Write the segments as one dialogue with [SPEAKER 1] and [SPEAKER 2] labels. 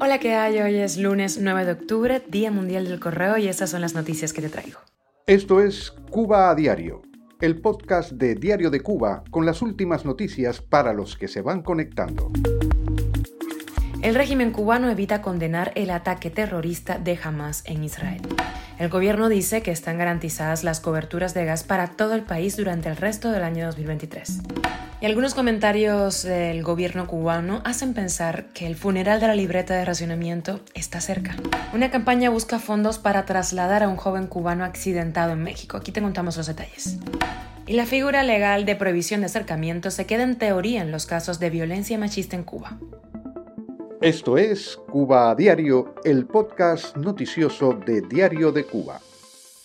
[SPEAKER 1] Hola, ¿qué hay? Hoy es lunes 9 de octubre, Día Mundial del Correo, y estas son las noticias que te traigo.
[SPEAKER 2] Esto es Cuba a Diario, el podcast de Diario de Cuba con las últimas noticias para los que se van conectando.
[SPEAKER 1] El régimen cubano evita condenar el ataque terrorista de Hamas en Israel. El gobierno dice que están garantizadas las coberturas de gas para todo el país durante el resto del año 2023. Y algunos comentarios del gobierno cubano hacen pensar que el funeral de la libreta de racionamiento está cerca. Una campaña busca fondos para trasladar a un joven cubano accidentado en México. Aquí te contamos los detalles. Y la figura legal de prohibición de acercamiento se queda en teoría en los casos de violencia machista en Cuba.
[SPEAKER 2] Esto es Cuba a Diario, el podcast noticioso de Diario de Cuba.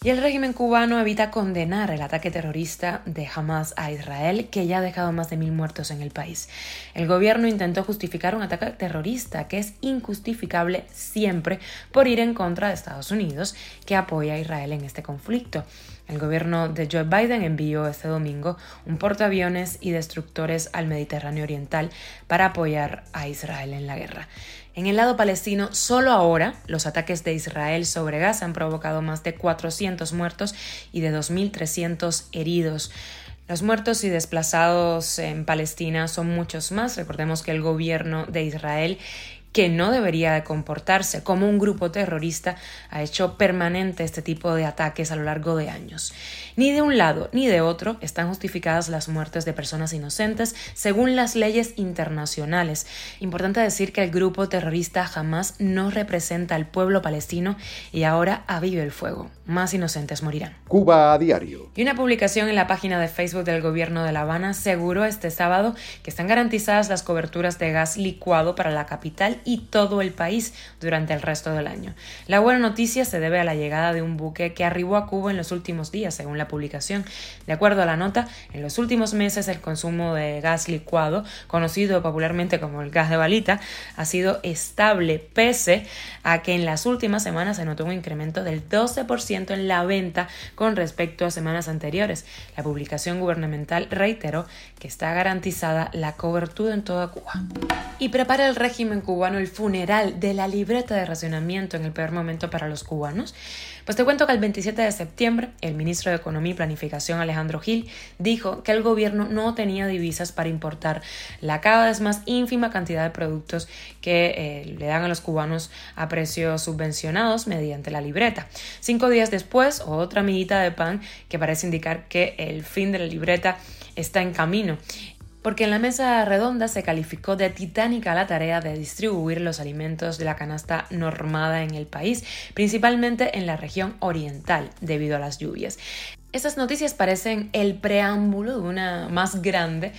[SPEAKER 1] Y el régimen cubano evita condenar el ataque terrorista de Hamas a Israel, que ya ha dejado más de mil muertos en el país. El gobierno intentó justificar un ataque terrorista que es injustificable siempre por ir en contra de Estados Unidos, que apoya a Israel en este conflicto. El gobierno de Joe Biden envió este domingo un portaaviones y destructores al Mediterráneo Oriental para apoyar a Israel en la guerra. En el lado palestino, solo ahora los ataques de Israel sobre Gaza han provocado más de 400 muertos y de 2.300 heridos. Los muertos y desplazados en Palestina son muchos más. Recordemos que el gobierno de Israel que no debería de comportarse como un grupo terrorista, ha hecho permanente este tipo de ataques a lo largo de años. Ni de un lado ni de otro están justificadas las muertes de personas inocentes según las leyes internacionales. Importante decir que el grupo terrorista jamás no representa al pueblo palestino y ahora avive el fuego. Más inocentes morirán.
[SPEAKER 2] Cuba a diario.
[SPEAKER 1] Y una publicación en la página de Facebook del gobierno de La Habana aseguró este sábado que están garantizadas las coberturas de gas licuado para la capital y todo el país durante el resto del año. La buena noticia se debe a la llegada de un buque que arribó a Cuba en los últimos días, según la publicación. De acuerdo a la nota, en los últimos meses el consumo de gas licuado, conocido popularmente como el gas de balita, ha sido estable pese a que en las últimas semanas se notó un incremento del 12% en la venta con respecto a semanas anteriores. La publicación gubernamental reiteró que está garantizada la cobertura en toda Cuba. Y prepara el régimen cubano el funeral de la libreta de racionamiento en el peor momento para los cubanos? Pues te cuento que el 27 de septiembre, el ministro de Economía y Planificación Alejandro Gil dijo que el gobierno no tenía divisas para importar la cada vez más ínfima cantidad de productos que eh, le dan a los cubanos a precios subvencionados mediante la libreta. Cinco días después, otra amiguita de pan que parece indicar que el fin de la libreta está en camino porque en la mesa redonda se calificó de titánica la tarea de distribuir los alimentos de la canasta normada en el país, principalmente en la región oriental, debido a las lluvias. Estas noticias parecen el preámbulo de una más grande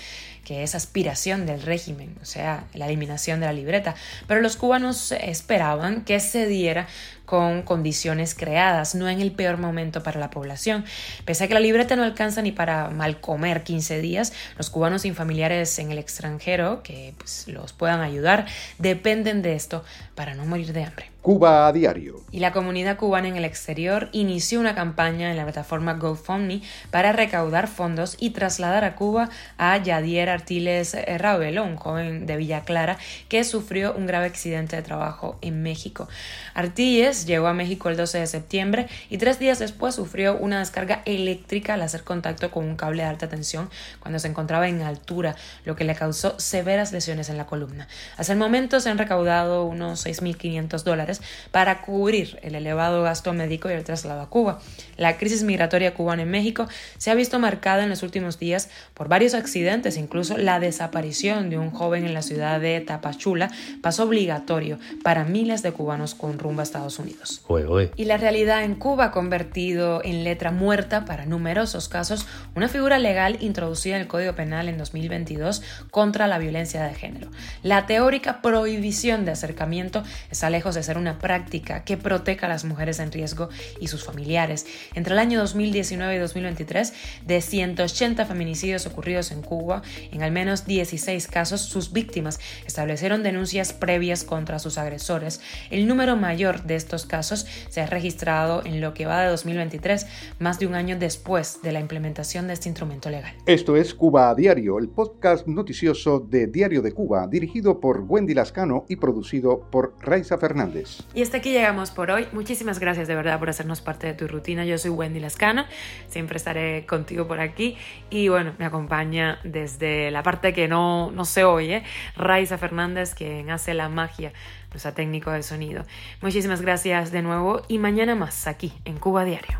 [SPEAKER 1] que es aspiración del régimen, o sea, la eliminación de la libreta, pero los cubanos esperaban que se diera con condiciones creadas, no en el peor momento para la población. Pese a que la libreta no alcanza ni para mal comer 15 días, los cubanos sin familiares en el extranjero que pues, los puedan ayudar dependen de esto para no morir de hambre.
[SPEAKER 2] Cuba a diario.
[SPEAKER 1] Y la comunidad cubana en el exterior inició una campaña en la plataforma GoFundMe para recaudar fondos y trasladar a Cuba a Yadier Artiles Ravelo, un joven de Villa Clara que sufrió un grave accidente de trabajo en México. Artiles llegó a México el 12 de septiembre y tres días después sufrió una descarga eléctrica al hacer contacto con un cable de alta tensión cuando se encontraba en altura, lo que le causó severas lesiones en la columna. Hasta el momento se han recaudado unos 6.500 dólares para cubrir el elevado gasto médico y el traslado a Cuba. La crisis migratoria cubana en México se ha visto marcada en los últimos días por varios accidentes, incluso la desaparición de un joven en la ciudad de Tapachula pasó obligatorio para miles de cubanos con rumbo a Estados Unidos. Y la realidad en Cuba ha convertido en letra muerta para numerosos casos una figura legal introducida en el Código Penal en 2022 contra la violencia de género. La teórica prohibición de acercamiento está lejos de ser una práctica que proteja a las mujeres en riesgo y sus familiares. Entre el año 2019 y 2023, de 180 feminicidios ocurridos en Cuba, en al menos 16 casos sus víctimas establecieron denuncias previas contra sus agresores. El número mayor de estos casos se ha registrado en lo que va de 2023, más de un año después de la implementación de este instrumento legal.
[SPEAKER 2] Esto es Cuba Diario, el podcast noticioso de Diario de Cuba, dirigido por Wendy Lascano y producido por Raiza Fernández.
[SPEAKER 1] Y hasta aquí llegamos por hoy. Muchísimas gracias de verdad por hacernos parte de tu rutina. Yo soy Wendy Lascano, siempre estaré contigo por aquí y bueno, me acompaña desde la parte que no, no se oye, Raiza Fernández, quien hace la magia, nuestra técnico de sonido. Muchísimas gracias de nuevo y mañana más aquí en Cuba Diario.